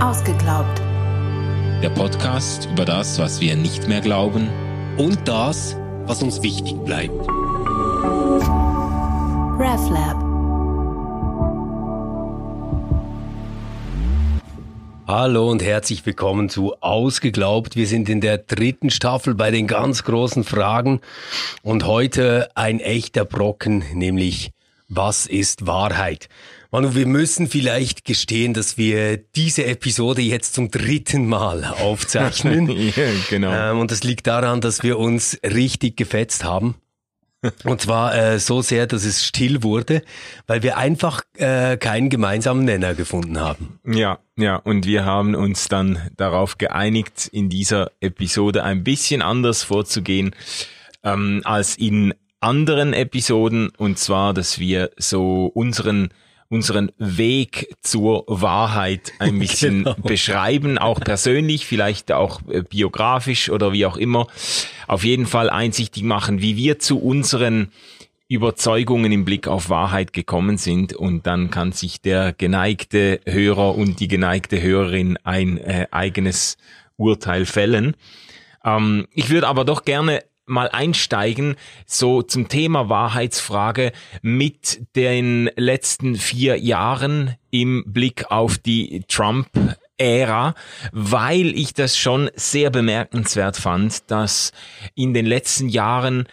Ausgeglaubt. Der Podcast über das, was wir nicht mehr glauben und das, was uns wichtig bleibt. RefLab. Hallo und herzlich willkommen zu Ausgeglaubt. Wir sind in der dritten Staffel bei den ganz großen Fragen und heute ein echter Brocken, nämlich was ist Wahrheit? Manu, wir müssen vielleicht gestehen, dass wir diese Episode jetzt zum dritten Mal aufzeichnen. ja, genau. Ähm, und das liegt daran, dass wir uns richtig gefetzt haben. Und zwar äh, so sehr, dass es still wurde, weil wir einfach äh, keinen gemeinsamen Nenner gefunden haben. Ja, ja, und wir haben uns dann darauf geeinigt, in dieser Episode ein bisschen anders vorzugehen ähm, als in anderen Episoden. Und zwar, dass wir so unseren unseren Weg zur Wahrheit ein bisschen genau. beschreiben, auch persönlich, vielleicht auch äh, biografisch oder wie auch immer. Auf jeden Fall einsichtig machen, wie wir zu unseren Überzeugungen im Blick auf Wahrheit gekommen sind und dann kann sich der geneigte Hörer und die geneigte Hörerin ein äh, eigenes Urteil fällen. Ähm, ich würde aber doch gerne mal einsteigen, so zum Thema Wahrheitsfrage mit den letzten vier Jahren im Blick auf die Trump Ära, weil ich das schon sehr bemerkenswert fand, dass in den letzten Jahren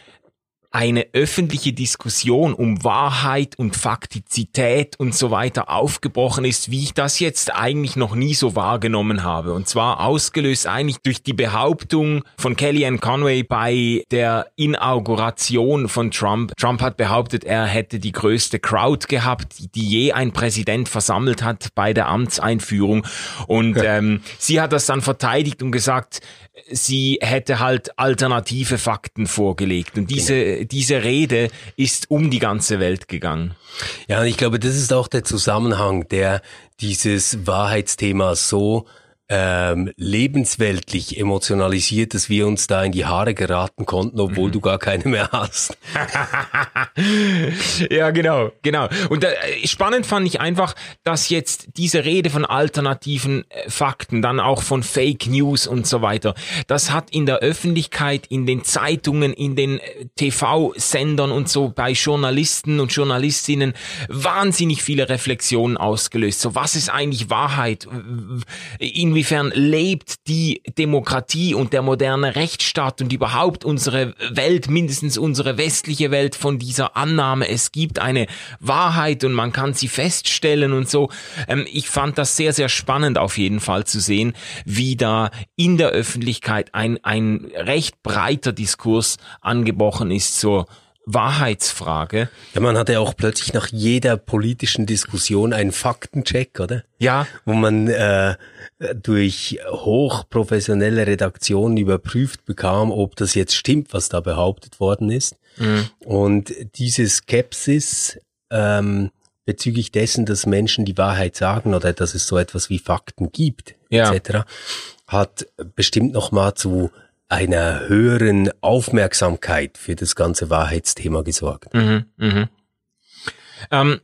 eine öffentliche Diskussion um Wahrheit und Faktizität und so weiter aufgebrochen ist, wie ich das jetzt eigentlich noch nie so wahrgenommen habe. Und zwar ausgelöst eigentlich durch die Behauptung von Kellyanne Conway bei der Inauguration von Trump. Trump hat behauptet, er hätte die größte Crowd gehabt, die je ein Präsident versammelt hat bei der Amtseinführung. Und ähm, sie hat das dann verteidigt und gesagt, sie hätte halt alternative Fakten vorgelegt. Und diese. Diese Rede ist um die ganze Welt gegangen. Ja, ich glaube, das ist auch der Zusammenhang, der dieses Wahrheitsthema so ähm, lebensweltlich emotionalisiert, dass wir uns da in die Haare geraten konnten, obwohl mhm. du gar keine mehr hast. ja, genau, genau. Und äh, spannend fand ich einfach, dass jetzt diese Rede von alternativen äh, Fakten, dann auch von Fake News und so weiter, das hat in der Öffentlichkeit, in den Zeitungen, in den äh, TV-Sendern und so bei Journalisten und Journalistinnen wahnsinnig viele Reflexionen ausgelöst. So, was ist eigentlich Wahrheit? In inwiefern lebt die Demokratie und der moderne Rechtsstaat und überhaupt unsere Welt, mindestens unsere westliche Welt von dieser Annahme, es gibt eine Wahrheit und man kann sie feststellen und so. Ähm, ich fand das sehr, sehr spannend auf jeden Fall zu sehen, wie da in der Öffentlichkeit ein, ein recht breiter Diskurs angebrochen ist zur Wahrheitsfrage. Ja, man hatte auch plötzlich nach jeder politischen Diskussion einen Faktencheck, oder? Ja. Wo man äh, durch hochprofessionelle Redaktionen überprüft bekam, ob das jetzt stimmt, was da behauptet worden ist. Mhm. Und diese Skepsis ähm, bezüglich dessen, dass Menschen die Wahrheit sagen oder dass es so etwas wie Fakten gibt, ja. etc., hat bestimmt nochmal zu einer höheren Aufmerksamkeit für das ganze Wahrheitsthema gesorgt. Mhm, mhm. Ähm,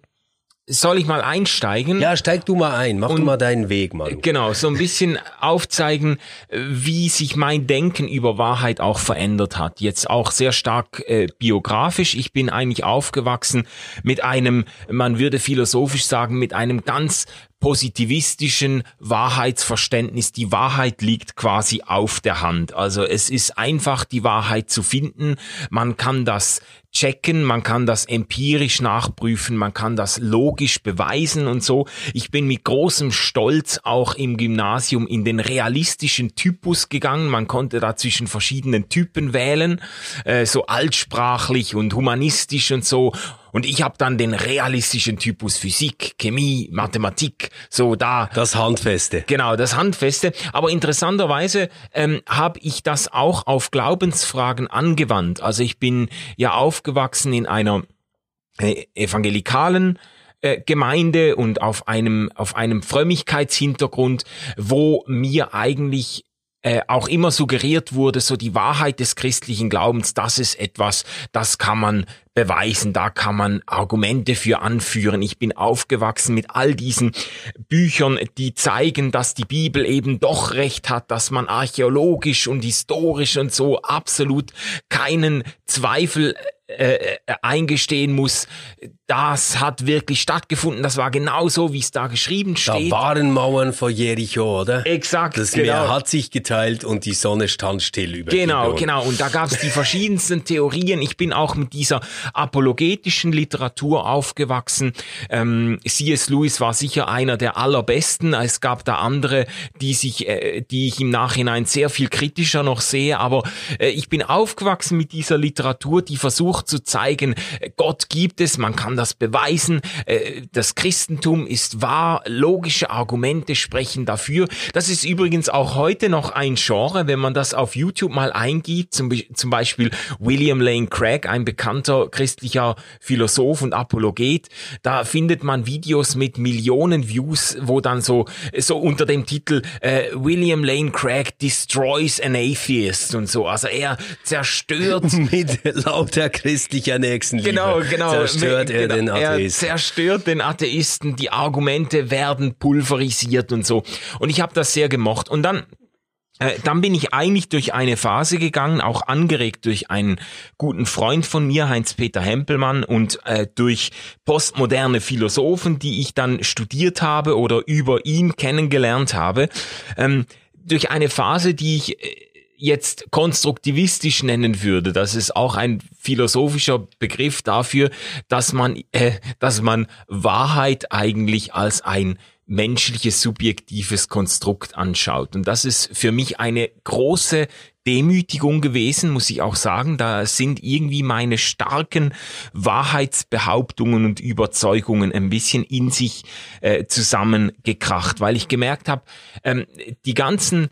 soll ich mal einsteigen? Ja, steig du mal ein, mach und, du mal deinen Weg mal. Genau, so ein bisschen aufzeigen, wie sich mein Denken über Wahrheit auch verändert hat. Jetzt auch sehr stark äh, biografisch. Ich bin eigentlich aufgewachsen mit einem, man würde philosophisch sagen, mit einem ganz positivistischen Wahrheitsverständnis. Die Wahrheit liegt quasi auf der Hand. Also es ist einfach, die Wahrheit zu finden. Man kann das checken, man kann das empirisch nachprüfen, man kann das logisch beweisen und so. Ich bin mit großem Stolz auch im Gymnasium in den realistischen Typus gegangen. Man konnte da zwischen verschiedenen Typen wählen, äh, so altsprachlich und humanistisch und so. Und ich habe dann den realistischen Typus Physik, Chemie, Mathematik, so da. Das Handfeste. Genau, das Handfeste. Aber interessanterweise ähm, habe ich das auch auf Glaubensfragen angewandt. Also ich bin ja aufgewachsen in einer äh, evangelikalen äh, Gemeinde und auf einem auf einem Frömmigkeitshintergrund, wo mir eigentlich äh, auch immer suggeriert wurde, so die Wahrheit des christlichen Glaubens, das ist etwas, das kann man beweisen, da kann man Argumente für anführen. Ich bin aufgewachsen mit all diesen Büchern, die zeigen, dass die Bibel eben doch recht hat, dass man archäologisch und historisch und so absolut keinen Zweifel äh, äh, eingestehen muss, das hat wirklich stattgefunden. Das war genauso, wie es da geschrieben steht. Da waren Mauern vor Jericho, oder? Exakt. Das genau. Meer hat sich geteilt und die Sonne stand still über Genau, genau. Und da gab es die verschiedensten Theorien. Ich bin auch mit dieser apologetischen Literatur aufgewachsen. Ähm, C.S. Lewis war sicher einer der allerbesten. Es gab da andere, die sich, äh, die ich im Nachhinein sehr viel kritischer noch sehe. Aber äh, ich bin aufgewachsen mit dieser Literatur, die versucht zu zeigen, Gott gibt es, man kann das beweisen, äh, das Christentum ist wahr, logische Argumente sprechen dafür. Das ist übrigens auch heute noch ein Genre, wenn man das auf YouTube mal eingibt, zum, zum Beispiel William Lane Craig, ein bekannter christlicher Philosoph und Apologet, da findet man Videos mit Millionen Views, wo dann so, so unter dem Titel äh, William Lane Craig destroys an atheist und so. Also er zerstört mit lauter christlicher Nächstenliebe. Genau, genau. Zerstört er genau, den Atheisten. Er zerstört den Atheisten, die Argumente werden pulverisiert und so. Und ich habe das sehr gemocht. Und dann dann bin ich eigentlich durch eine Phase gegangen, auch angeregt durch einen guten Freund von mir, Heinz-Peter Hempelmann, und äh, durch postmoderne Philosophen, die ich dann studiert habe oder über ihn kennengelernt habe, ähm, durch eine Phase, die ich äh, jetzt konstruktivistisch nennen würde. Das ist auch ein philosophischer Begriff dafür, dass man, äh, dass man Wahrheit eigentlich als ein menschliches subjektives Konstrukt anschaut. Und das ist für mich eine große Demütigung gewesen, muss ich auch sagen. Da sind irgendwie meine starken Wahrheitsbehauptungen und Überzeugungen ein bisschen in sich äh, zusammengekracht, weil ich gemerkt habe, ähm, die ganzen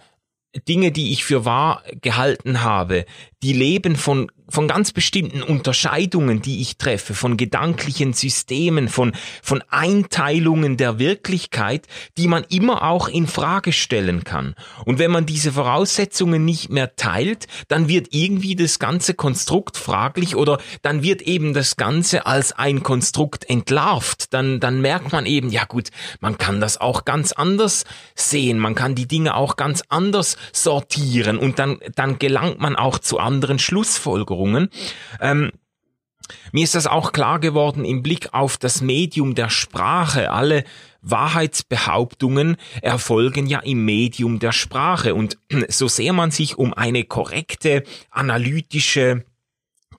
Dinge, die ich für wahr gehalten habe, die leben von von ganz bestimmten Unterscheidungen, die ich treffe, von gedanklichen Systemen, von, von Einteilungen der Wirklichkeit, die man immer auch in Frage stellen kann. Und wenn man diese Voraussetzungen nicht mehr teilt, dann wird irgendwie das ganze Konstrukt fraglich oder dann wird eben das Ganze als ein Konstrukt entlarvt. Dann, dann merkt man eben, ja gut, man kann das auch ganz anders sehen, man kann die Dinge auch ganz anders sortieren und dann, dann gelangt man auch zu anderen Schlussfolgerungen. Erfahrungen. Ähm, mir ist das auch klar geworden im Blick auf das Medium der Sprache. Alle Wahrheitsbehauptungen erfolgen ja im Medium der Sprache. Und so sehr man sich um eine korrekte, analytische,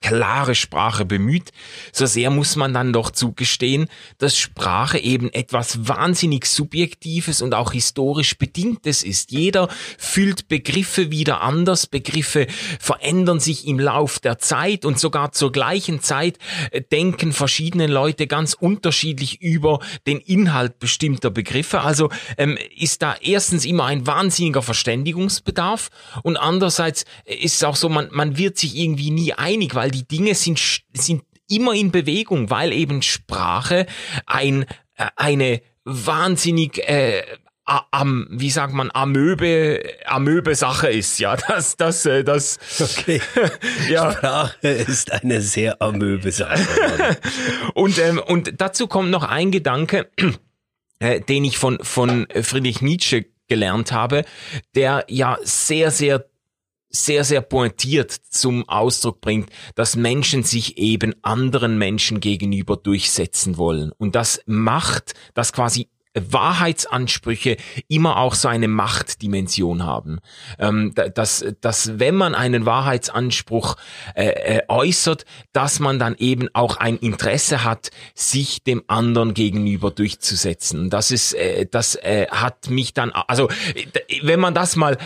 klare Sprache bemüht, so sehr muss man dann doch zugestehen, dass Sprache eben etwas wahnsinnig Subjektives und auch historisch Bedingtes ist. Jeder fühlt Begriffe wieder anders, Begriffe verändern sich im Lauf der Zeit und sogar zur gleichen Zeit äh, denken verschiedene Leute ganz unterschiedlich über den Inhalt bestimmter Begriffe. Also ähm, ist da erstens immer ein wahnsinniger Verständigungsbedarf und andererseits ist es auch so, man, man wird sich irgendwie nie einig, weil die Dinge sind, sind immer in Bewegung, weil eben Sprache ein, äh, eine wahnsinnig äh, am, wie sagt man, Amöbe, Amöbe Sache ist, ja, das, das, äh, das. Okay. ja. Sprache ist eine sehr Amöbe Sache. und, ähm, und dazu kommt noch ein Gedanke, äh, den ich von, von Friedrich Nietzsche gelernt habe, der ja sehr, sehr sehr, sehr pointiert zum Ausdruck bringt, dass Menschen sich eben anderen Menschen gegenüber durchsetzen wollen. Und das macht, dass quasi Wahrheitsansprüche immer auch so eine Machtdimension haben. Ähm, dass, dass wenn man einen Wahrheitsanspruch äh, äh, äußert, dass man dann eben auch ein Interesse hat, sich dem anderen gegenüber durchzusetzen. Das ist, äh, das äh, hat mich dann, also wenn man das mal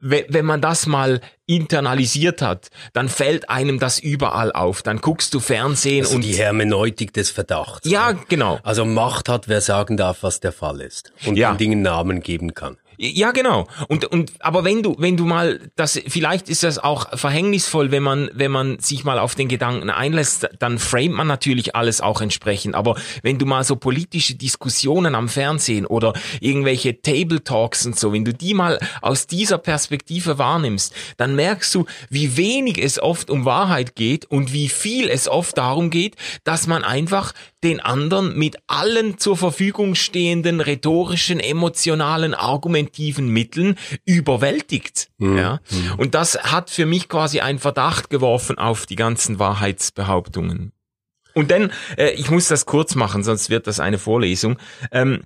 wenn man das mal internalisiert hat, dann fällt einem das überall auf. Dann guckst du Fernsehen also und die Hermeneutik des Verdachts. Ja, genau. Also Macht hat, wer sagen darf, was der Fall ist und ja. den Dingen Namen geben kann. Ja, genau. Und, und, aber wenn du, wenn du mal, das, vielleicht ist das auch verhängnisvoll, wenn man, wenn man sich mal auf den Gedanken einlässt, dann framet man natürlich alles auch entsprechend. Aber wenn du mal so politische Diskussionen am Fernsehen oder irgendwelche Table Talks und so, wenn du die mal aus dieser Perspektive wahrnimmst, dann merkst du, wie wenig es oft um Wahrheit geht und wie viel es oft darum geht, dass man einfach den anderen mit allen zur Verfügung stehenden rhetorischen, emotionalen, argumentiven Mitteln überwältigt. Mhm. Ja? Mhm. Und das hat für mich quasi einen Verdacht geworfen auf die ganzen Wahrheitsbehauptungen. Und dann, äh, ich muss das kurz machen, sonst wird das eine Vorlesung. Ähm,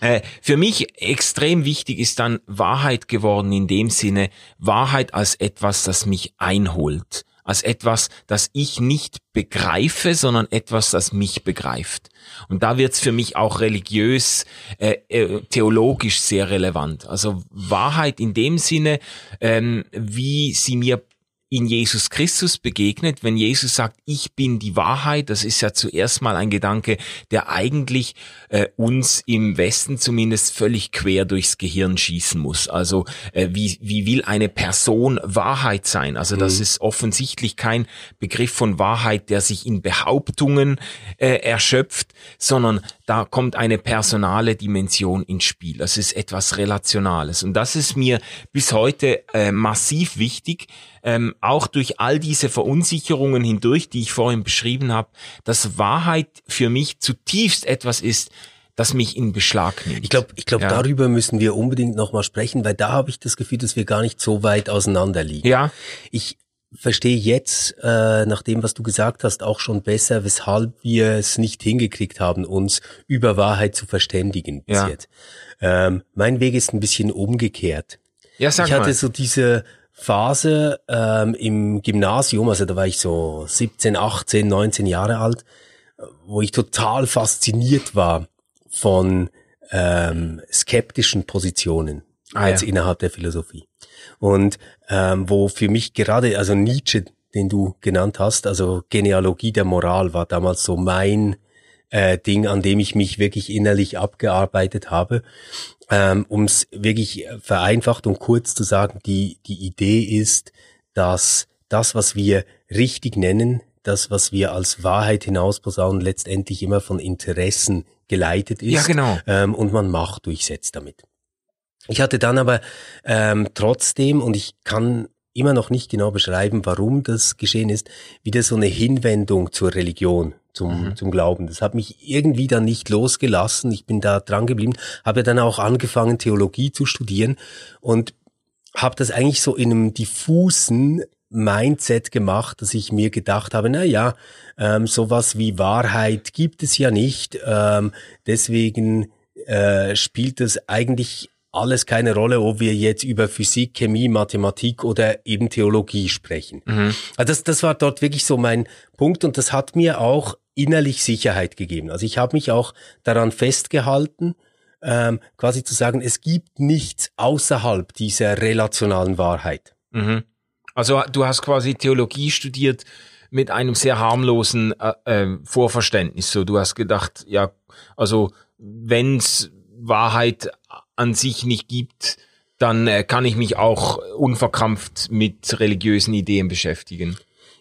äh, für mich extrem wichtig ist dann Wahrheit geworden in dem Sinne, Wahrheit als etwas, das mich einholt als etwas, das ich nicht begreife, sondern etwas, das mich begreift. Und da wird's für mich auch religiös, äh, äh, theologisch sehr relevant. Also Wahrheit in dem Sinne, ähm, wie sie mir in Jesus Christus begegnet, wenn Jesus sagt, ich bin die Wahrheit, das ist ja zuerst mal ein Gedanke, der eigentlich äh, uns im Westen zumindest völlig quer durchs Gehirn schießen muss. Also äh, wie, wie will eine Person Wahrheit sein? Also das mhm. ist offensichtlich kein Begriff von Wahrheit, der sich in Behauptungen äh, erschöpft, sondern da kommt eine personale Dimension ins Spiel. Das ist etwas Relationales. Und das ist mir bis heute äh, massiv wichtig, ähm, auch durch all diese Verunsicherungen hindurch, die ich vorhin beschrieben habe, dass Wahrheit für mich zutiefst etwas ist, das mich in Beschlag nimmt. Ich glaube, ich glaube, ja. darüber müssen wir unbedingt nochmal sprechen, weil da habe ich das Gefühl, dass wir gar nicht so weit auseinander liegen. Ja. Ich verstehe jetzt, äh, nach dem, was du gesagt hast, auch schon besser, weshalb wir es nicht hingekriegt haben, uns über Wahrheit zu verständigen bis ja. jetzt. Ähm, mein Weg ist ein bisschen umgekehrt. Ja, sag ich hatte mal. so diese Phase ähm, im Gymnasium, also da war ich so 17, 18, 19 Jahre alt, wo ich total fasziniert war von ähm, skeptischen Positionen ah, als ja. innerhalb der Philosophie. Und ähm, wo für mich gerade, also Nietzsche, den du genannt hast, also Genealogie der Moral war damals so mein äh, Ding, an dem ich mich wirklich innerlich abgearbeitet habe. Ähm, um es wirklich vereinfacht und kurz zu sagen, die, die Idee ist, dass das, was wir richtig nennen, das, was wir als Wahrheit hinausposaunen, letztendlich immer von Interessen geleitet ist. Ja, genau. Ähm, und man Macht durchsetzt damit. Ich hatte dann aber ähm, trotzdem, und ich kann immer noch nicht genau beschreiben, warum das geschehen ist, wieder so eine Hinwendung zur Religion, zum, mhm. zum Glauben. Das hat mich irgendwie dann nicht losgelassen. Ich bin da dran geblieben, habe dann auch angefangen, Theologie zu studieren und habe das eigentlich so in einem diffusen Mindset gemacht, dass ich mir gedacht habe, na ja, ähm, sowas wie Wahrheit gibt es ja nicht. Ähm, deswegen äh, spielt es eigentlich alles keine Rolle, ob wir jetzt über Physik, Chemie, Mathematik oder eben Theologie sprechen. Mhm. Also das, das war dort wirklich so mein Punkt und das hat mir auch innerlich Sicherheit gegeben. Also ich habe mich auch daran festgehalten, ähm, quasi zu sagen, es gibt nichts außerhalb dieser relationalen Wahrheit. Mhm. Also du hast quasi Theologie studiert mit einem sehr harmlosen äh, äh, Vorverständnis. So, du hast gedacht, ja, also wenn's Wahrheit an sich nicht gibt, dann äh, kann ich mich auch unverkrampft mit religiösen Ideen beschäftigen.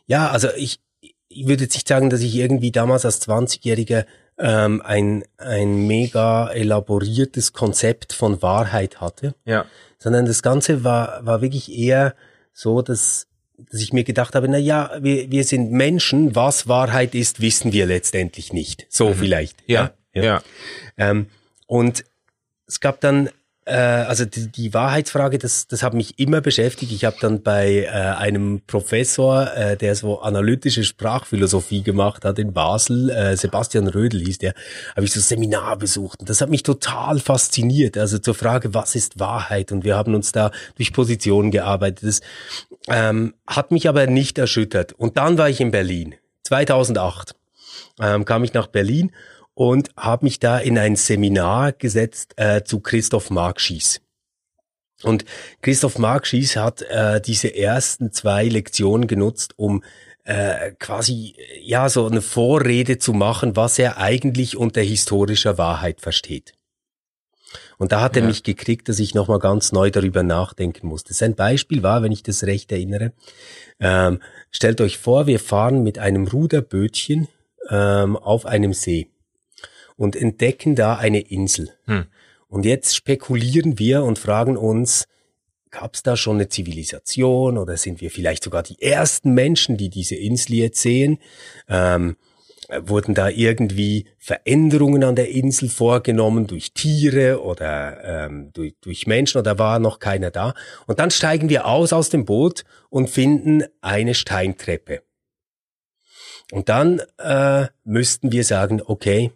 Ja, also ich, ich würde jetzt nicht sagen, dass ich irgendwie damals als 20-Jähriger ähm, ein, ein mega elaboriertes Konzept von Wahrheit hatte, ja. sondern das Ganze war, war wirklich eher so, dass, dass ich mir gedacht habe, na ja, wir, wir sind Menschen, was Wahrheit ist, wissen wir letztendlich nicht. So mhm. vielleicht. Ja, ja. ja. Ähm, und es gab dann äh, also die, die Wahrheitsfrage, das, das hat mich immer beschäftigt. Ich habe dann bei äh, einem Professor, äh, der so analytische Sprachphilosophie gemacht hat in Basel, äh, Sebastian Rödel hieß der, habe ich so Seminar besucht. Und das hat mich total fasziniert. Also zur Frage, was ist Wahrheit? Und wir haben uns da durch Positionen gearbeitet. Das ähm, hat mich aber nicht erschüttert. Und dann war ich in Berlin. 2008 ähm, kam ich nach Berlin und habe mich da in ein Seminar gesetzt äh, zu Christoph Markschies. Und Christoph Markschies hat äh, diese ersten zwei Lektionen genutzt, um äh, quasi ja so eine Vorrede zu machen, was er eigentlich unter historischer Wahrheit versteht. Und da hat er mich gekriegt, dass ich nochmal ganz neu darüber nachdenken musste. Sein Beispiel war, wenn ich das recht erinnere, ähm, stellt euch vor, wir fahren mit einem Ruderbötchen ähm, auf einem See und entdecken da eine Insel. Hm. Und jetzt spekulieren wir und fragen uns, gab es da schon eine Zivilisation oder sind wir vielleicht sogar die ersten Menschen, die diese Insel jetzt sehen? Ähm, wurden da irgendwie Veränderungen an der Insel vorgenommen durch Tiere oder ähm, durch, durch Menschen oder war noch keiner da? Und dann steigen wir aus aus dem Boot und finden eine Steintreppe. Und dann äh, müssten wir sagen, okay,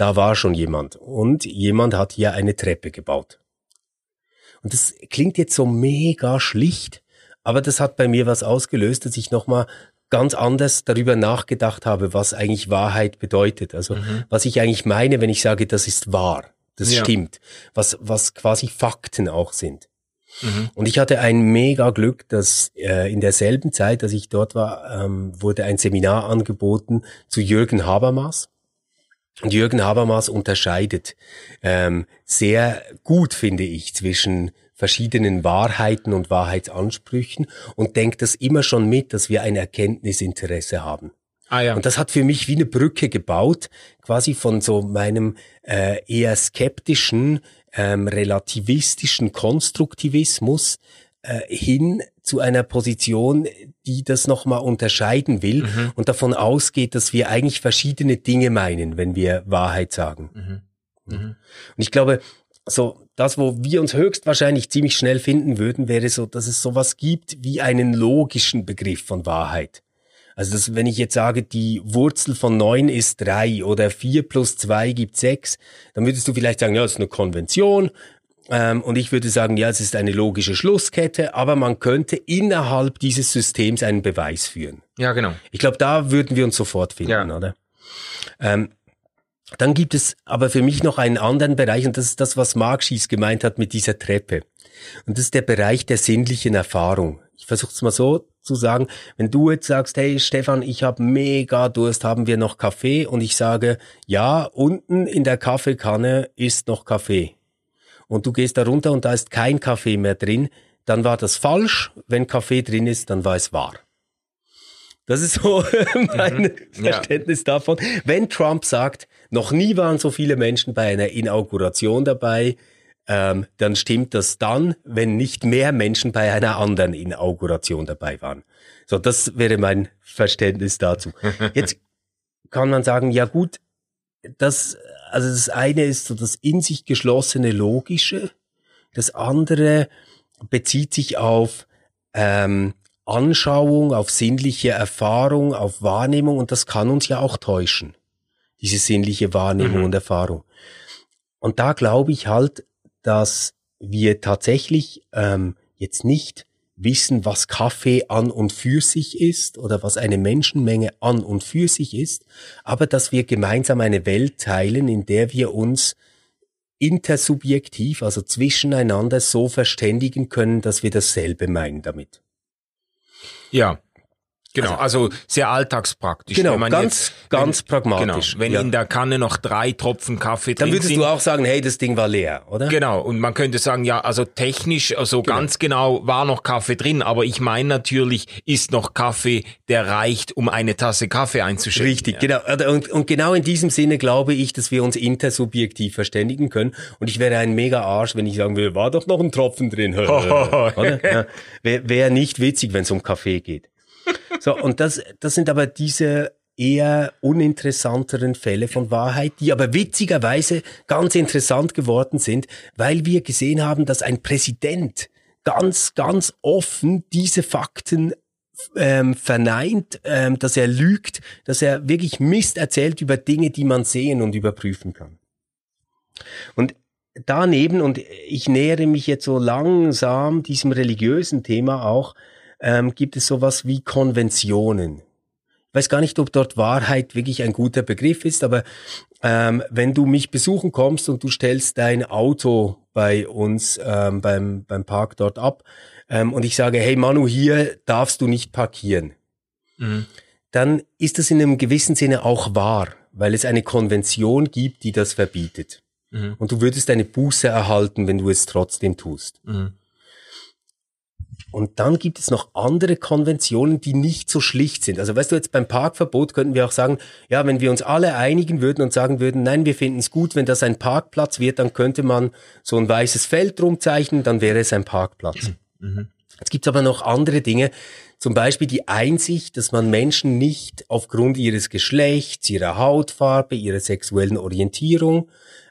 da war schon jemand und jemand hat hier eine Treppe gebaut. Und das klingt jetzt so mega schlicht, aber das hat bei mir was ausgelöst, dass ich nochmal ganz anders darüber nachgedacht habe, was eigentlich Wahrheit bedeutet. Also mhm. was ich eigentlich meine, wenn ich sage, das ist wahr, das ja. stimmt, was, was quasi Fakten auch sind. Mhm. Und ich hatte ein mega Glück, dass äh, in derselben Zeit, als ich dort war, ähm, wurde ein Seminar angeboten zu Jürgen Habermas. Und Jürgen Habermas unterscheidet ähm, sehr gut, finde ich, zwischen verschiedenen Wahrheiten und Wahrheitsansprüchen und denkt das immer schon mit, dass wir ein Erkenntnisinteresse haben. Ah, ja. Und das hat für mich wie eine Brücke gebaut, quasi von so meinem äh, eher skeptischen, ähm, relativistischen Konstruktivismus äh, hin zu einer Position, die das nochmal unterscheiden will mhm. und davon ausgeht, dass wir eigentlich verschiedene Dinge meinen, wenn wir Wahrheit sagen. Mhm. Mhm. Und ich glaube, so das, wo wir uns höchstwahrscheinlich ziemlich schnell finden würden, wäre so, dass es sowas gibt wie einen logischen Begriff von Wahrheit. Also dass, wenn ich jetzt sage, die Wurzel von neun ist drei oder vier plus zwei gibt sechs, dann würdest du vielleicht sagen, ja, das ist eine Konvention. Ähm, und ich würde sagen, ja, es ist eine logische Schlusskette, aber man könnte innerhalb dieses Systems einen Beweis führen. Ja, genau. Ich glaube, da würden wir uns sofort finden, ja. oder? Ähm, dann gibt es aber für mich noch einen anderen Bereich und das ist das, was Mark Schies gemeint hat mit dieser Treppe. Und das ist der Bereich der sinnlichen Erfahrung. Ich versuche es mal so zu sagen, wenn du jetzt sagst, hey Stefan, ich habe mega Durst, haben wir noch Kaffee? Und ich sage, ja, unten in der Kaffeekanne ist noch Kaffee. Und du gehst da runter und da ist kein Kaffee mehr drin, dann war das falsch. Wenn Kaffee drin ist, dann war es wahr. Das ist so mein mhm. Verständnis ja. davon. Wenn Trump sagt, noch nie waren so viele Menschen bei einer Inauguration dabei, ähm, dann stimmt das dann, wenn nicht mehr Menschen bei einer anderen Inauguration dabei waren. So, das wäre mein Verständnis dazu. Jetzt kann man sagen, ja gut, das, also das eine ist so das in sich geschlossene Logische, das andere bezieht sich auf ähm, Anschauung, auf sinnliche Erfahrung, auf Wahrnehmung und das kann uns ja auch täuschen, diese sinnliche Wahrnehmung mhm. und Erfahrung. Und da glaube ich halt, dass wir tatsächlich ähm, jetzt nicht wissen, was Kaffee an und für sich ist oder was eine Menschenmenge an und für sich ist, aber dass wir gemeinsam eine Welt teilen, in der wir uns intersubjektiv, also zwischeneinander so verständigen können, dass wir dasselbe meinen damit. Ja. Genau, also, also sehr alltagspraktisch. Genau, ganz, jetzt, ganz wenn, pragmatisch. Genau, wenn ja. in der Kanne noch drei Tropfen Kaffee drin Dann würdest sind, du auch sagen, hey, das Ding war leer, oder? Genau, und man könnte sagen, ja, also technisch, also genau. ganz genau war noch Kaffee drin, aber ich meine natürlich, ist noch Kaffee, der reicht, um eine Tasse Kaffee einzuschenken. Richtig, ja. genau. Und, und genau in diesem Sinne glaube ich, dass wir uns intersubjektiv verständigen können. Und ich wäre ein mega Arsch, wenn ich sagen würde, war doch noch ein Tropfen drin. ja. Wäre wär nicht witzig, wenn es um Kaffee geht. So, und das, das sind aber diese eher uninteressanteren Fälle von Wahrheit, die aber witzigerweise ganz interessant geworden sind, weil wir gesehen haben, dass ein Präsident ganz, ganz offen diese Fakten ähm, verneint, ähm, dass er lügt, dass er wirklich Mist erzählt über Dinge, die man sehen und überprüfen kann. Und daneben, und ich nähere mich jetzt so langsam diesem religiösen Thema auch, ähm, gibt es sowas wie Konventionen. Ich weiß gar nicht, ob dort Wahrheit wirklich ein guter Begriff ist, aber ähm, wenn du mich besuchen kommst und du stellst dein Auto bei uns ähm, beim, beim Park dort ab ähm, und ich sage, hey Manu, hier darfst du nicht parkieren, mhm. dann ist das in einem gewissen Sinne auch wahr, weil es eine Konvention gibt, die das verbietet. Mhm. Und du würdest eine Buße erhalten, wenn du es trotzdem tust. Mhm. Und dann gibt es noch andere Konventionen, die nicht so schlicht sind. Also weißt du, jetzt beim Parkverbot könnten wir auch sagen, ja, wenn wir uns alle einigen würden und sagen würden, nein, wir finden es gut, wenn das ein Parkplatz wird, dann könnte man so ein weißes Feld drum zeichnen, dann wäre es ein Parkplatz. Mhm. Es gibt aber noch andere Dinge, zum Beispiel die Einsicht, dass man Menschen nicht aufgrund ihres Geschlechts, ihrer Hautfarbe, ihrer sexuellen Orientierung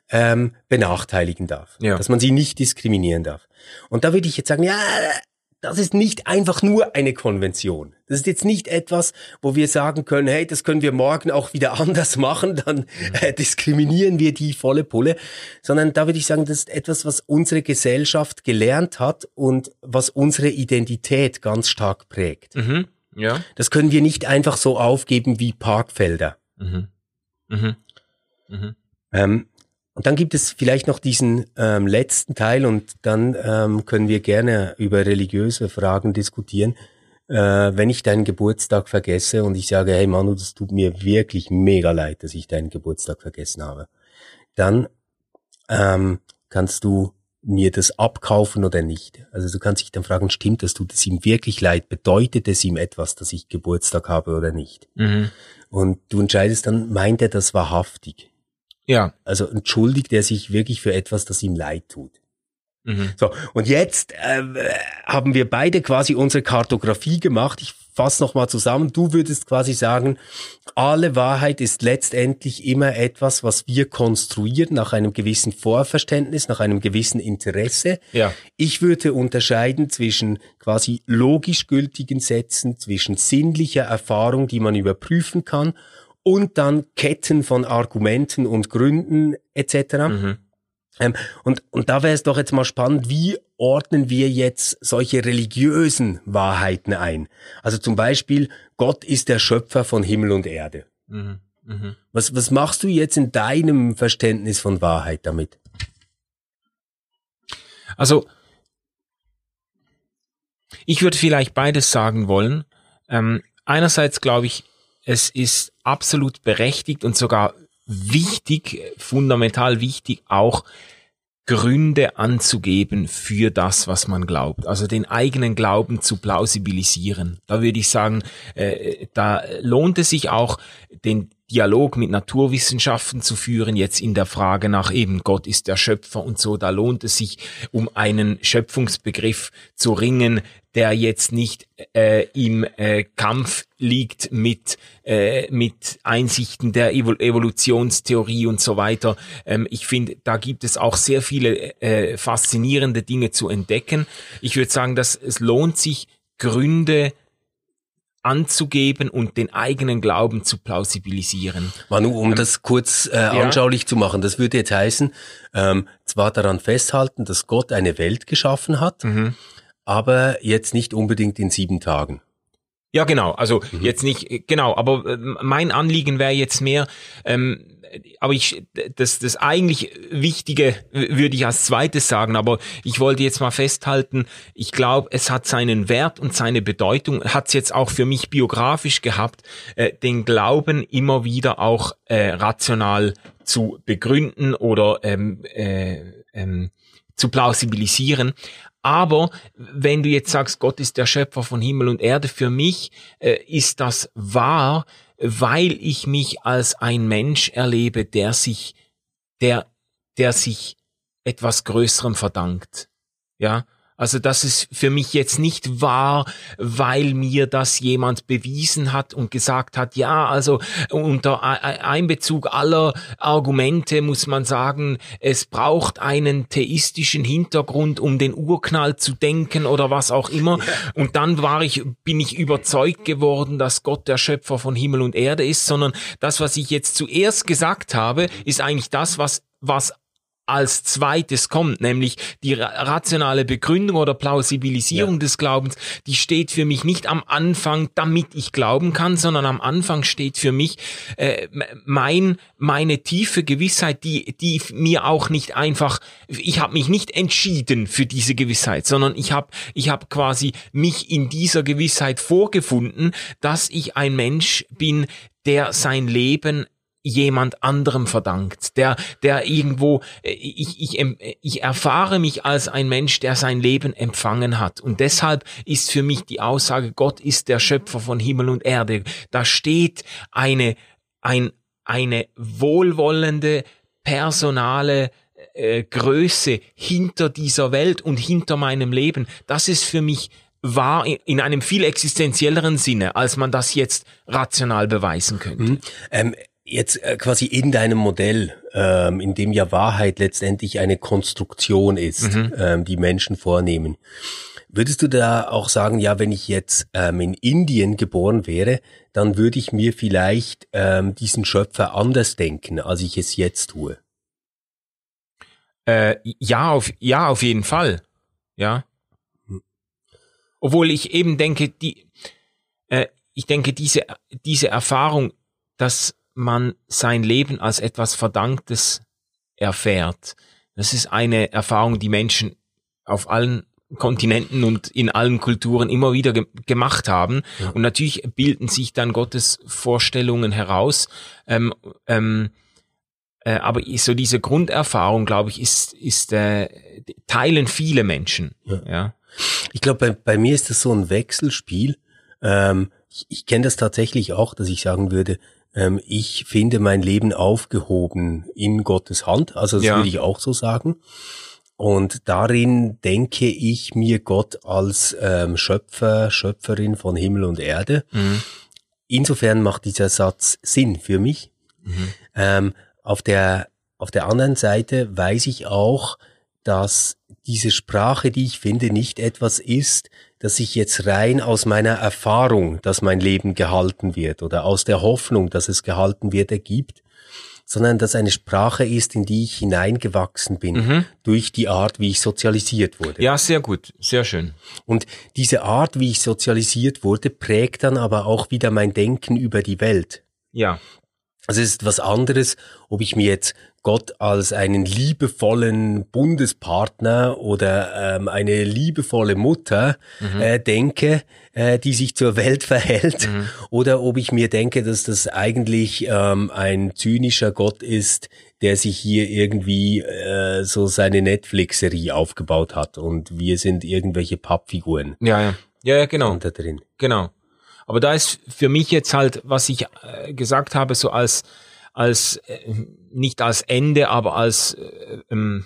ähm, benachteiligen darf. Ja. Dass man sie nicht diskriminieren darf. Und da würde ich jetzt sagen, ja, das ist nicht einfach nur eine Konvention. Das ist jetzt nicht etwas, wo wir sagen können, hey, das können wir morgen auch wieder anders machen, dann äh, diskriminieren wir die volle Pulle, sondern da würde ich sagen, das ist etwas, was unsere Gesellschaft gelernt hat und was unsere Identität ganz stark prägt. Mhm. Ja. Das können wir nicht einfach so aufgeben wie Parkfelder. Mhm. Mhm. Mhm. Ähm, und dann gibt es vielleicht noch diesen ähm, letzten Teil und dann ähm, können wir gerne über religiöse Fragen diskutieren. Äh, wenn ich deinen Geburtstag vergesse und ich sage, hey Manu, das tut mir wirklich mega leid, dass ich deinen Geburtstag vergessen habe, dann ähm, kannst du mir das abkaufen oder nicht. Also du kannst dich dann fragen, stimmt das, tut es ihm wirklich leid? Bedeutet es ihm etwas, dass ich Geburtstag habe oder nicht? Mhm. Und du entscheidest dann, meint er das wahrhaftig? Ja. Also entschuldigt er sich wirklich für etwas, das ihm leid tut. Mhm. So, und jetzt äh, haben wir beide quasi unsere Kartografie gemacht. Ich fasse nochmal zusammen. Du würdest quasi sagen, alle Wahrheit ist letztendlich immer etwas, was wir konstruieren nach einem gewissen Vorverständnis, nach einem gewissen Interesse. Ja. Ich würde unterscheiden zwischen quasi logisch gültigen Sätzen, zwischen sinnlicher Erfahrung, die man überprüfen kann und dann Ketten von Argumenten und Gründen etc. Mhm. Ähm, und, und da wäre es doch jetzt mal spannend, wie ordnen wir jetzt solche religiösen Wahrheiten ein? Also zum Beispiel, Gott ist der Schöpfer von Himmel und Erde. Mhm. Mhm. Was, was machst du jetzt in deinem Verständnis von Wahrheit damit? Also, ich würde vielleicht beides sagen wollen. Ähm, einerseits glaube ich, es ist absolut berechtigt und sogar wichtig, fundamental wichtig, auch Gründe anzugeben für das, was man glaubt. Also den eigenen Glauben zu plausibilisieren. Da würde ich sagen, äh, da lohnt es sich auch, den Dialog mit Naturwissenschaften zu führen, jetzt in der Frage nach eben Gott ist der Schöpfer und so, da lohnt es sich, um einen Schöpfungsbegriff zu ringen, der jetzt nicht äh, im äh, Kampf liegt mit, äh, mit Einsichten der Evol Evolutionstheorie und so weiter. Ähm, ich finde, da gibt es auch sehr viele äh, faszinierende Dinge zu entdecken. Ich würde sagen, dass es lohnt sich, Gründe anzugeben und den eigenen Glauben zu plausibilisieren. Manu, um ähm, das kurz äh, anschaulich ja. zu machen, das würde jetzt heißen, ähm, zwar daran festhalten, dass Gott eine Welt geschaffen hat, mhm aber jetzt nicht unbedingt in sieben Tagen. Ja, genau. Also mhm. jetzt nicht, genau, aber äh, mein Anliegen wäre jetzt mehr, ähm, aber ich, das, das eigentlich Wichtige würde ich als zweites sagen, aber ich wollte jetzt mal festhalten, ich glaube, es hat seinen Wert und seine Bedeutung, hat es jetzt auch für mich biografisch gehabt, äh, den Glauben immer wieder auch äh, rational zu begründen oder ähm, äh, ähm, zu plausibilisieren. Aber wenn du jetzt sagst, Gott ist der Schöpfer von Himmel und Erde, für mich äh, ist das wahr, weil ich mich als ein Mensch erlebe, der sich, der, der sich etwas Größerem verdankt. Ja, also das ist für mich jetzt nicht wahr, weil mir das jemand bewiesen hat und gesagt hat, ja, also unter Einbezug aller Argumente muss man sagen, es braucht einen theistischen Hintergrund, um den Urknall zu denken oder was auch immer. Und dann war ich, bin ich überzeugt geworden, dass Gott der Schöpfer von Himmel und Erde ist, sondern das, was ich jetzt zuerst gesagt habe, ist eigentlich das, was was als zweites kommt, nämlich die rationale Begründung oder Plausibilisierung ja. des Glaubens, die steht für mich nicht am Anfang, damit ich glauben kann, sondern am Anfang steht für mich äh, mein meine tiefe Gewissheit, die die mir auch nicht einfach, ich habe mich nicht entschieden für diese Gewissheit, sondern ich habe ich habe quasi mich in dieser Gewissheit vorgefunden, dass ich ein Mensch bin, der sein Leben jemand anderem verdankt, der, der irgendwo, äh, ich, ich, ich erfahre mich als ein Mensch, der sein Leben empfangen hat. Und deshalb ist für mich die Aussage, Gott ist der Schöpfer von Himmel und Erde. Da steht eine, ein, eine wohlwollende, personale äh, Größe hinter dieser Welt und hinter meinem Leben. Das ist für mich wahr in einem viel existenzielleren Sinne, als man das jetzt rational beweisen könnte. Mhm. Ähm, jetzt äh, quasi in deinem Modell, ähm, in dem ja Wahrheit letztendlich eine Konstruktion ist, mhm. ähm, die Menschen vornehmen. Würdest du da auch sagen, ja, wenn ich jetzt ähm, in Indien geboren wäre, dann würde ich mir vielleicht ähm, diesen Schöpfer anders denken, als ich es jetzt tue? Äh, ja, auf, ja, auf jeden Fall. Ja. Hm. Obwohl ich eben denke, die, äh, ich denke, diese, diese Erfahrung, dass man sein Leben als etwas Verdanktes erfährt, das ist eine Erfahrung, die Menschen auf allen Kontinenten und in allen Kulturen immer wieder ge gemacht haben. Ja. Und natürlich bilden sich dann Gottes Vorstellungen heraus. Ähm, ähm, äh, aber so diese Grunderfahrung, glaube ich, ist, ist äh, teilen viele Menschen. Ja. ja. Ich glaube, bei, bei mir ist das so ein Wechselspiel. Ähm, ich ich kenne das tatsächlich auch, dass ich sagen würde, ähm, ich finde mein Leben aufgehoben in Gottes Hand. Also das ja. würde ich auch so sagen. Und darin denke ich mir Gott als ähm, Schöpfer, Schöpferin von Himmel und Erde. Mhm. Insofern macht dieser Satz Sinn für mich. Mhm. Ähm, auf der, auf der anderen Seite weiß ich auch, dass diese Sprache, die ich finde, nicht etwas ist, dass ich jetzt rein aus meiner Erfahrung, dass mein Leben gehalten wird oder aus der Hoffnung, dass es gehalten wird, ergibt, sondern dass eine Sprache ist, in die ich hineingewachsen bin, mhm. durch die Art, wie ich sozialisiert wurde. Ja, sehr gut, sehr schön. Und diese Art, wie ich sozialisiert wurde, prägt dann aber auch wieder mein Denken über die Welt. Ja. Also es ist was anderes, ob ich mir jetzt Gott als einen liebevollen Bundespartner oder ähm, eine liebevolle Mutter mhm. äh, denke, äh, die sich zur Welt verhält, mhm. oder ob ich mir denke, dass das eigentlich ähm, ein zynischer Gott ist, der sich hier irgendwie äh, so seine Netflix-Serie aufgebaut hat und wir sind irgendwelche Pappfiguren. Ja, ja, ja, ja genau. Da drin. Genau. Aber da ist für mich jetzt halt, was ich äh, gesagt habe, so als, als äh, nicht als Ende, aber als äh, ähm,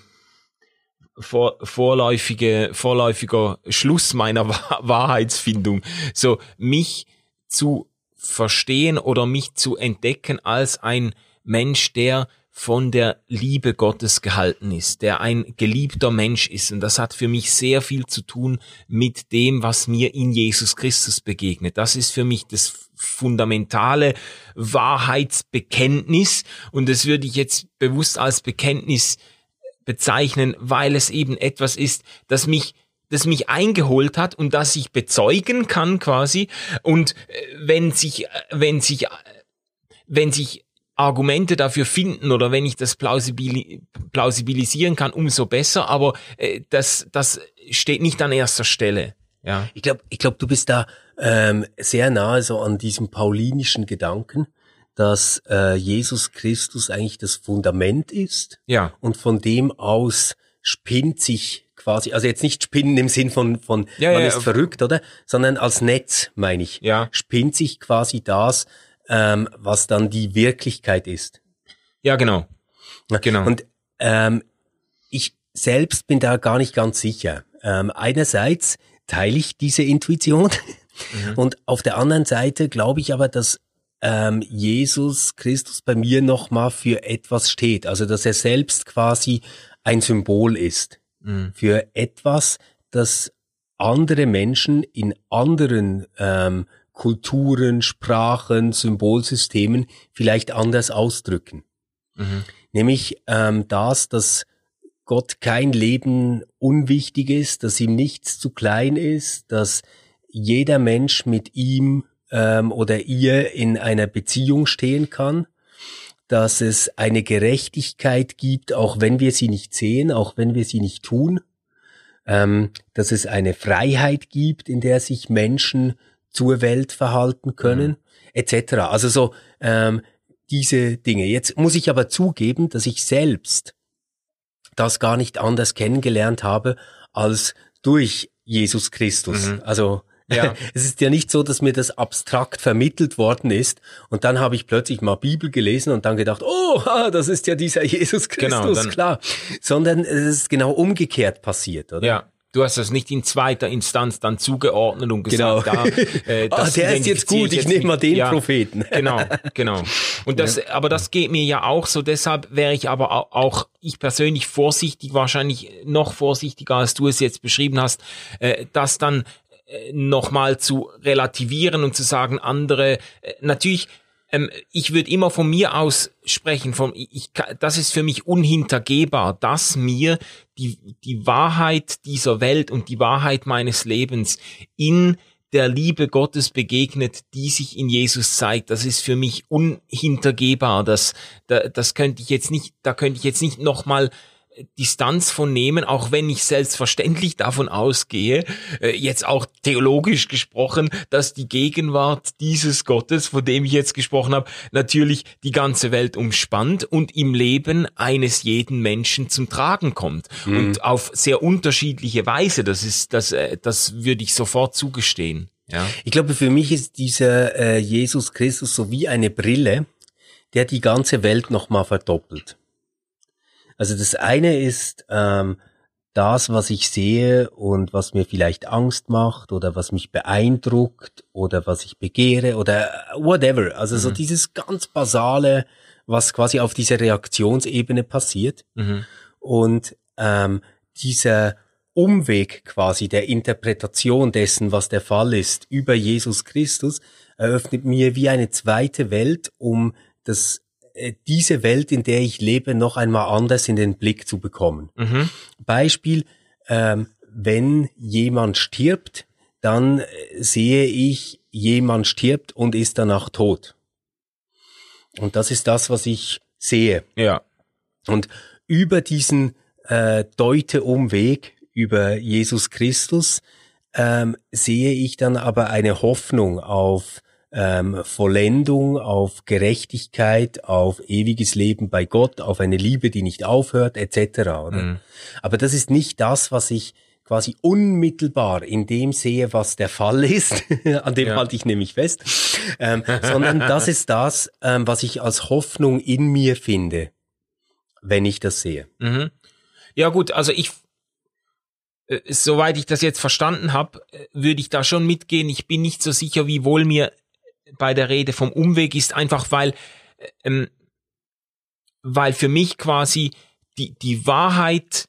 vor, vorläufige, vorläufiger Schluss meiner Wahrheitsfindung. So mich zu verstehen oder mich zu entdecken als ein Mensch, der von der Liebe Gottes gehalten ist, der ein geliebter Mensch ist. Und das hat für mich sehr viel zu tun mit dem, was mir in Jesus Christus begegnet. Das ist für mich das fundamentale Wahrheitsbekenntnis. Und das würde ich jetzt bewusst als Bekenntnis bezeichnen, weil es eben etwas ist, das mich das mich eingeholt hat und das ich bezeugen kann quasi. Und äh, wenn sich, äh, wenn sich, äh, wenn sich Argumente dafür finden oder wenn ich das plausibil plausibilisieren kann, umso besser. Aber äh, das, das steht nicht an erster Stelle. Ja. Ich glaube, ich glaub, du bist da ähm, sehr nahe so an diesem paulinischen Gedanken, dass äh, Jesus Christus eigentlich das Fundament ist. Ja. Und von dem aus spinnt sich quasi, also jetzt nicht spinnen im Sinn von, von ja, man ja, ist verrückt, oder? Sondern als Netz, meine ich. Ja. Spinnt sich quasi das, ähm, was dann die Wirklichkeit ist. Ja, genau. Genau. Und ähm, ich selbst bin da gar nicht ganz sicher. Ähm, einerseits teile ich diese Intuition mhm. und auf der anderen Seite glaube ich aber, dass ähm, Jesus Christus bei mir nochmal für etwas steht. Also dass er selbst quasi ein Symbol ist mhm. für etwas, das andere Menschen in anderen ähm, Kulturen, Sprachen, Symbolsystemen vielleicht anders ausdrücken. Mhm. Nämlich ähm, das, dass Gott kein Leben unwichtig ist, dass ihm nichts zu klein ist, dass jeder Mensch mit ihm ähm, oder ihr in einer Beziehung stehen kann, dass es eine Gerechtigkeit gibt, auch wenn wir sie nicht sehen, auch wenn wir sie nicht tun, ähm, dass es eine Freiheit gibt, in der sich Menschen zur Welt verhalten können, mhm. etc. Also so, ähm, diese Dinge. Jetzt muss ich aber zugeben, dass ich selbst das gar nicht anders kennengelernt habe als durch Jesus Christus. Mhm. Also ja. Es ist ja nicht so, dass mir das abstrakt vermittelt worden ist und dann habe ich plötzlich mal Bibel gelesen und dann gedacht, oh, das ist ja dieser Jesus genau, Christus, genau, klar. Sondern es ist genau umgekehrt passiert, oder? Ja. Du hast das nicht in zweiter Instanz dann zugeordnet und gesagt, genau. da, äh, ah, der ist jetzt gut, ich nehme mal den ja, Propheten. Genau, genau. Und das, ja. aber das geht mir ja auch so. Deshalb wäre ich aber auch ich persönlich vorsichtig, wahrscheinlich noch vorsichtiger, als du es jetzt beschrieben hast, äh, dass dann äh, nochmal zu relativieren und zu sagen, andere, äh, natürlich, ähm, ich würde immer von mir aus sprechen, von, ich, das ist für mich unhintergehbar, dass mir die, die Wahrheit dieser Welt und die Wahrheit meines Lebens in der Liebe Gottes begegnet, die sich in Jesus zeigt. Das ist für mich unhintergehbar. Das, das, das könnte ich jetzt nicht, da könnte ich jetzt nicht nochmal Distanz von nehmen, auch wenn ich selbstverständlich davon ausgehe, äh, jetzt auch theologisch gesprochen, dass die Gegenwart dieses Gottes, von dem ich jetzt gesprochen habe, natürlich die ganze Welt umspannt und im Leben eines jeden Menschen zum Tragen kommt mhm. und auf sehr unterschiedliche Weise. Das ist, das, äh, das würde ich sofort zugestehen. Ja. Ich glaube, für mich ist dieser äh, Jesus Christus so wie eine Brille, der die ganze Welt nochmal verdoppelt. Also das eine ist ähm, das, was ich sehe und was mir vielleicht Angst macht oder was mich beeindruckt oder was ich begehre oder whatever. Also mhm. so dieses ganz basale, was quasi auf dieser Reaktionsebene passiert. Mhm. Und ähm, dieser Umweg quasi der Interpretation dessen, was der Fall ist, über Jesus Christus, eröffnet mir wie eine zweite Welt, um das diese Welt, in der ich lebe, noch einmal anders in den Blick zu bekommen. Mhm. Beispiel, ähm, wenn jemand stirbt, dann äh, sehe ich, jemand stirbt und ist danach tot. Und das ist das, was ich sehe. Ja. Und über diesen äh, Deute-Umweg, über Jesus Christus, ähm, sehe ich dann aber eine Hoffnung auf ähm, Vollendung, auf Gerechtigkeit, auf ewiges Leben bei Gott, auf eine Liebe, die nicht aufhört, etc. Mhm. Aber das ist nicht das, was ich quasi unmittelbar in dem sehe, was der Fall ist, an dem ja. halte ich nämlich fest, ähm, sondern das ist das, ähm, was ich als Hoffnung in mir finde, wenn ich das sehe. Mhm. Ja gut, also ich äh, soweit ich das jetzt verstanden habe, äh, würde ich da schon mitgehen. Ich bin nicht so sicher, wie wohl mir bei der Rede vom Umweg ist einfach, weil, äh, ähm, weil für mich quasi die, die Wahrheit,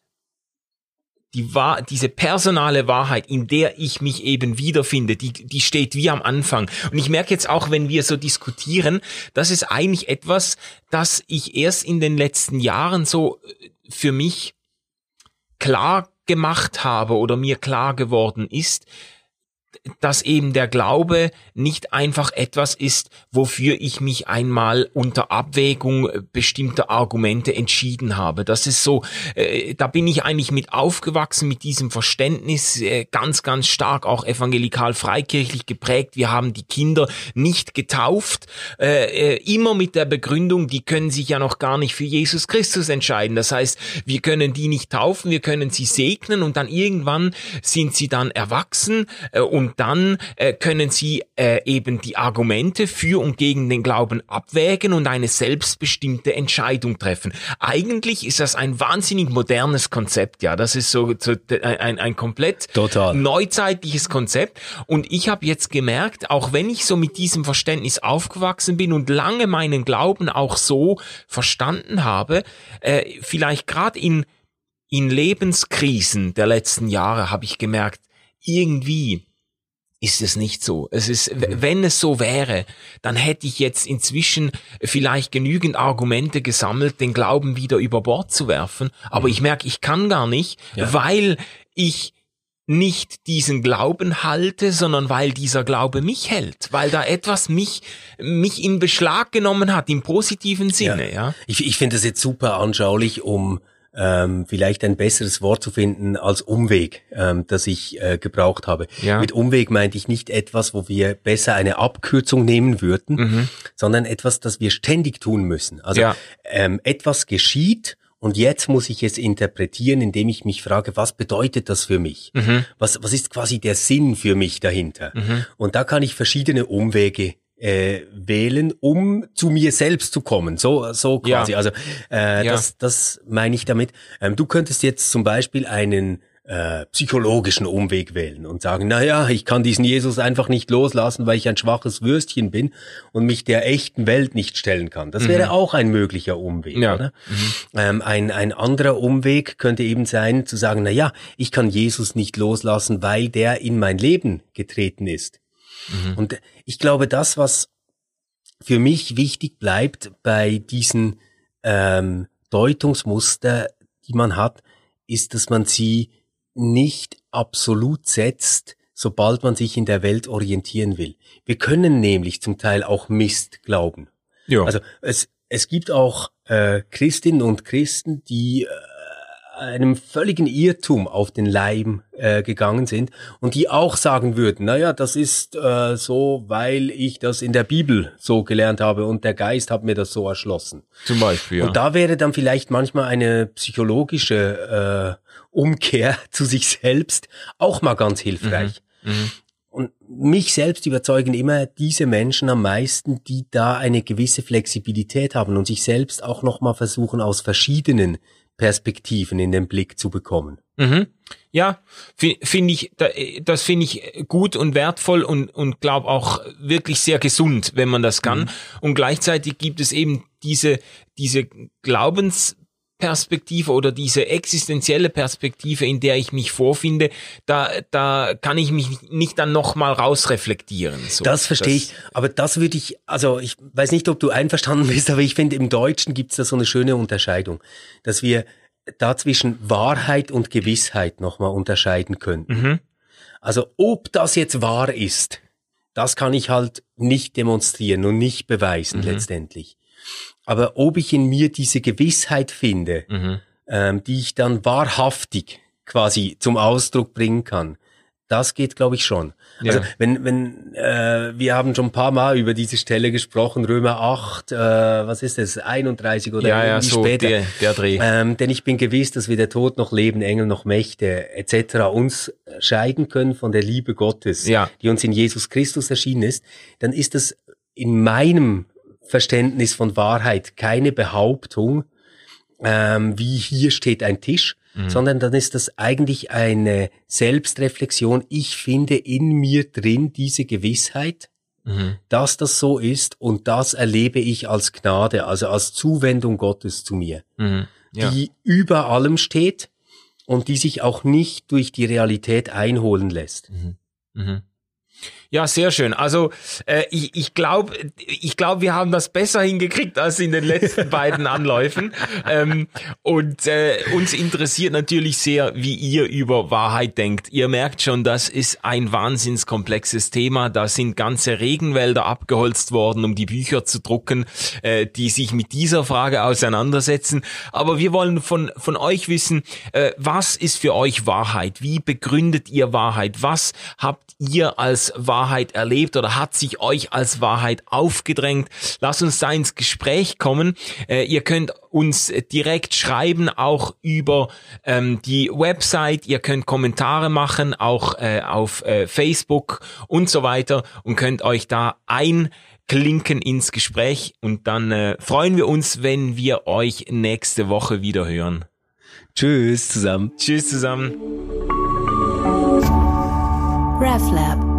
die Wahr, diese personale Wahrheit, in der ich mich eben wiederfinde, die, die steht wie am Anfang. Und ich merke jetzt auch, wenn wir so diskutieren, das ist eigentlich etwas, das ich erst in den letzten Jahren so äh, für mich klar gemacht habe oder mir klar geworden ist, dass eben der Glaube nicht einfach etwas ist, wofür ich mich einmal unter Abwägung bestimmter Argumente entschieden habe. Das ist so, äh, da bin ich eigentlich mit aufgewachsen, mit diesem Verständnis, äh, ganz, ganz stark auch evangelikal-freikirchlich geprägt. Wir haben die Kinder nicht getauft, äh, äh, immer mit der Begründung, die können sich ja noch gar nicht für Jesus Christus entscheiden. Das heißt, wir können die nicht taufen, wir können sie segnen und dann irgendwann sind sie dann erwachsen äh, und dann äh, können Sie äh, eben die Argumente für und gegen den Glauben abwägen und eine selbstbestimmte Entscheidung treffen. Eigentlich ist das ein wahnsinnig modernes Konzept, ja. Das ist so, so ein, ein komplett Total. neuzeitliches Konzept. Und ich habe jetzt gemerkt, auch wenn ich so mit diesem Verständnis aufgewachsen bin und lange meinen Glauben auch so verstanden habe, äh, vielleicht gerade in in Lebenskrisen der letzten Jahre habe ich gemerkt, irgendwie ist es nicht so. Es ist, mhm. wenn es so wäre, dann hätte ich jetzt inzwischen vielleicht genügend Argumente gesammelt, den Glauben wieder über Bord zu werfen. Aber mhm. ich merke, ich kann gar nicht, ja. weil ich nicht diesen Glauben halte, sondern weil dieser Glaube mich hält, weil da etwas mich mich in Beschlag genommen hat im positiven Sinne, ja. ja? Ich, ich finde das jetzt super anschaulich, um ähm, vielleicht ein besseres Wort zu finden als Umweg, ähm, das ich äh, gebraucht habe. Ja. Mit Umweg meinte ich nicht etwas, wo wir besser eine Abkürzung nehmen würden, mhm. sondern etwas, das wir ständig tun müssen. Also ja. ähm, etwas geschieht und jetzt muss ich es interpretieren, indem ich mich frage, was bedeutet das für mich? Mhm. Was, was ist quasi der Sinn für mich dahinter? Mhm. Und da kann ich verschiedene Umwege äh, wählen, um zu mir selbst zu kommen. So, so quasi. Ja. Also äh, ja. das, das meine ich damit. Ähm, du könntest jetzt zum Beispiel einen äh, psychologischen Umweg wählen und sagen, na ja, ich kann diesen Jesus einfach nicht loslassen, weil ich ein schwaches Würstchen bin und mich der echten Welt nicht stellen kann. Das mhm. wäre auch ein möglicher Umweg. Ja. Oder? Mhm. Ähm, ein, ein anderer Umweg könnte eben sein, zu sagen, na ja, ich kann Jesus nicht loslassen, weil der in mein Leben getreten ist. Mhm. Und ich glaube, das, was für mich wichtig bleibt bei diesen ähm, Deutungsmuster, die man hat, ist, dass man sie nicht absolut setzt, sobald man sich in der Welt orientieren will. Wir können nämlich zum Teil auch Mist glauben. Ja. Also es, es gibt auch äh, Christinnen und Christen, die äh, einem völligen Irrtum auf den Leim äh, gegangen sind und die auch sagen würden, naja, das ist äh, so, weil ich das in der Bibel so gelernt habe und der Geist hat mir das so erschlossen. Zum Beispiel, ja. Und da wäre dann vielleicht manchmal eine psychologische äh, Umkehr zu sich selbst auch mal ganz hilfreich. Mhm. Mhm. Und mich selbst überzeugen immer diese Menschen am meisten, die da eine gewisse Flexibilität haben und sich selbst auch nochmal versuchen, aus verschiedenen Perspektiven in den Blick zu bekommen. Mhm. Ja, finde ich, das finde ich gut und wertvoll und, und glaube auch wirklich sehr gesund, wenn man das kann. Mhm. Und gleichzeitig gibt es eben diese, diese Glaubens, Perspektive oder diese existenzielle Perspektive, in der ich mich vorfinde, da, da kann ich mich nicht dann nochmal rausreflektieren. So, das verstehe ich. Aber das würde ich, also ich weiß nicht, ob du einverstanden bist, aber ich finde, im Deutschen gibt es da so eine schöne Unterscheidung, dass wir da zwischen Wahrheit und Gewissheit nochmal unterscheiden können. Mhm. Also ob das jetzt wahr ist, das kann ich halt nicht demonstrieren und nicht beweisen mhm. letztendlich. Aber ob ich in mir diese Gewissheit finde, mhm. ähm, die ich dann wahrhaftig quasi zum Ausdruck bringen kann, das geht, glaube ich, schon. Ja. Also wenn, wenn äh, wir haben schon ein paar Mal über diese Stelle gesprochen, Römer 8, äh, was ist das, 31 oder ja, ja, so später. Der, der Dreh. Ähm, denn ich bin gewiss, dass weder Tod noch Leben, Engel noch Mächte etc. uns scheiden können von der Liebe Gottes, ja. die uns in Jesus Christus erschienen ist, dann ist das in meinem Verständnis von Wahrheit keine Behauptung, ähm, wie hier steht ein Tisch, mhm. sondern dann ist das eigentlich eine Selbstreflexion. Ich finde in mir drin diese Gewissheit, mhm. dass das so ist und das erlebe ich als Gnade, also als Zuwendung Gottes zu mir, mhm. ja. die über allem steht und die sich auch nicht durch die Realität einholen lässt. Mhm. Ja, sehr schön. Also äh, ich, ich glaube, ich glaub, wir haben das besser hingekriegt als in den letzten beiden Anläufen. Ähm, und äh, uns interessiert natürlich sehr, wie ihr über Wahrheit denkt. Ihr merkt schon, das ist ein wahnsinns komplexes Thema. Da sind ganze Regenwälder abgeholzt worden, um die Bücher zu drucken, äh, die sich mit dieser Frage auseinandersetzen. Aber wir wollen von, von euch wissen, äh, was ist für euch Wahrheit? Wie begründet ihr Wahrheit? Was habt ihr als Wahrheit erlebt oder hat sich euch als Wahrheit aufgedrängt? Lasst uns da ins Gespräch kommen. Äh, ihr könnt uns direkt schreiben, auch über ähm, die Website. Ihr könnt Kommentare machen, auch äh, auf äh, Facebook und so weiter und könnt euch da einklinken ins Gespräch und dann äh, freuen wir uns, wenn wir euch nächste Woche wieder hören. Tschüss zusammen. Tschüss zusammen. RefLab